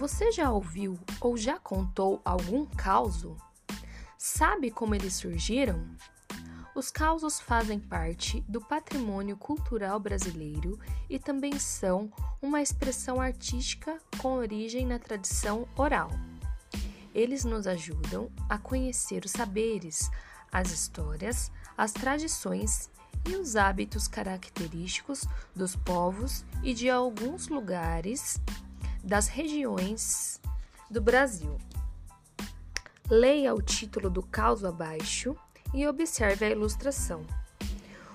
Você já ouviu ou já contou algum causo? Sabe como eles surgiram? Os causos fazem parte do patrimônio cultural brasileiro e também são uma expressão artística com origem na tradição oral. Eles nos ajudam a conhecer os saberes, as histórias, as tradições e os hábitos característicos dos povos e de alguns lugares das regiões do Brasil. Leia o título do caos abaixo e observe a ilustração.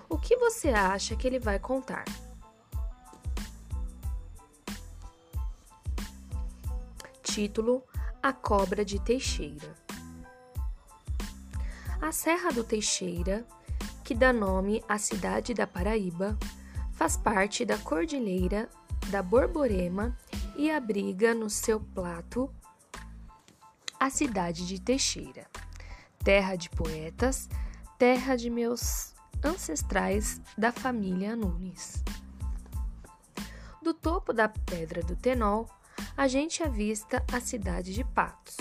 O que você acha que ele vai contar? Título: A Cobra de Teixeira. A Serra do Teixeira, que dá nome à cidade da Paraíba, faz parte da Cordilheira da Borborema e abriga no seu plato a cidade de Teixeira, terra de poetas, terra de meus ancestrais da família Nunes. Do topo da Pedra do Tenol, a gente avista a cidade de Patos,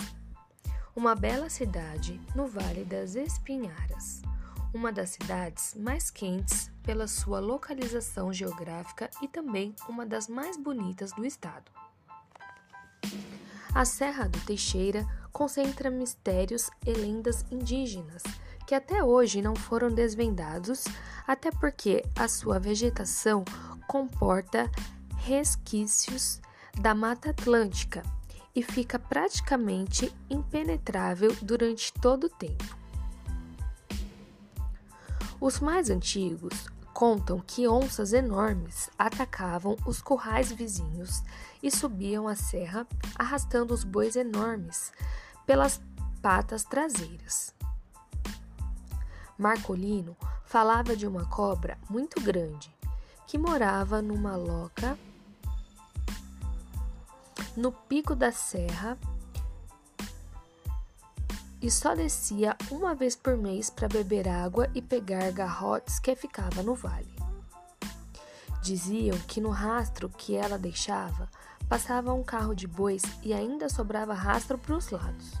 uma bela cidade no Vale das Espinharas, uma das cidades mais quentes pela sua localização geográfica e também uma das mais bonitas do estado. A Serra do Teixeira concentra mistérios e lendas indígenas que até hoje não foram desvendados, até porque a sua vegetação comporta resquícios da Mata Atlântica e fica praticamente impenetrável durante todo o tempo. Os mais antigos Contam que onças enormes atacavam os currais vizinhos e subiam a serra arrastando os bois enormes pelas patas traseiras. Marcolino falava de uma cobra muito grande que morava numa loca no pico da serra e só descia uma vez por mês para beber água e pegar garrotes que ficava no vale. Diziam que no rastro que ela deixava passava um carro de bois e ainda sobrava rastro para os lados.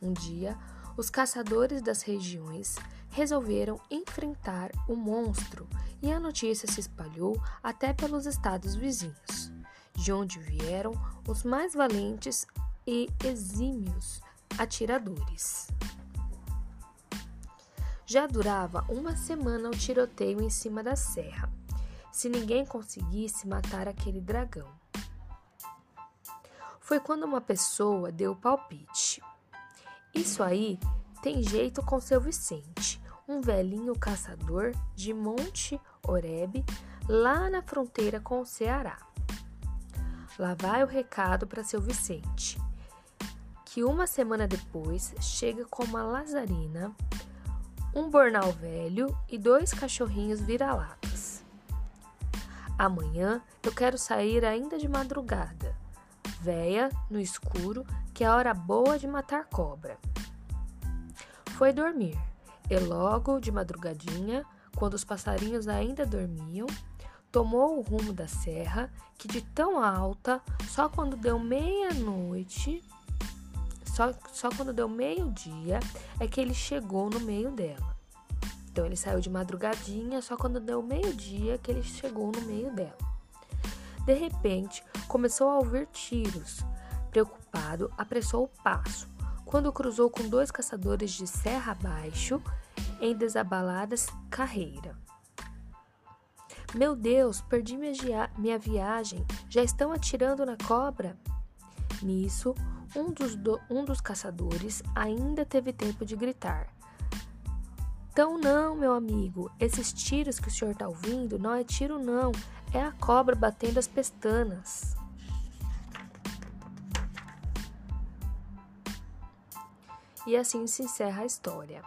Um dia, os caçadores das regiões resolveram enfrentar o monstro e a notícia se espalhou até pelos estados vizinhos, de onde vieram os mais valentes e exímios atiradores. Já durava uma semana o tiroteio em cima da serra, se ninguém conseguisse matar aquele dragão. Foi quando uma pessoa deu o palpite. Isso aí tem jeito com seu Vicente, um velhinho caçador de Monte Oreb, lá na fronteira com o Ceará. Lá vai o recado para seu Vicente que uma semana depois chega com uma lazarina, um bornal velho e dois cachorrinhos vira-latas. Amanhã eu quero sair ainda de madrugada, véia, no escuro, que é a hora boa de matar cobra. Foi dormir, e logo de madrugadinha, quando os passarinhos ainda dormiam, tomou o rumo da serra, que de tão alta, só quando deu meia-noite, só, só quando deu meio-dia é que ele chegou no meio dela. Então ele saiu de madrugadinha, só quando deu meio-dia que ele chegou no meio dela. De repente, começou a ouvir tiros. Preocupado, apressou o passo. Quando cruzou com dois caçadores de serra abaixo, em desabaladas carreira. Meu Deus, perdi minha, minha viagem. Já estão atirando na cobra. Nisso, um dos, do, um dos caçadores ainda teve tempo de gritar. Então não, meu amigo, esses tiros que o senhor está ouvindo não é tiro não, é a cobra batendo as pestanas. E assim se encerra a história.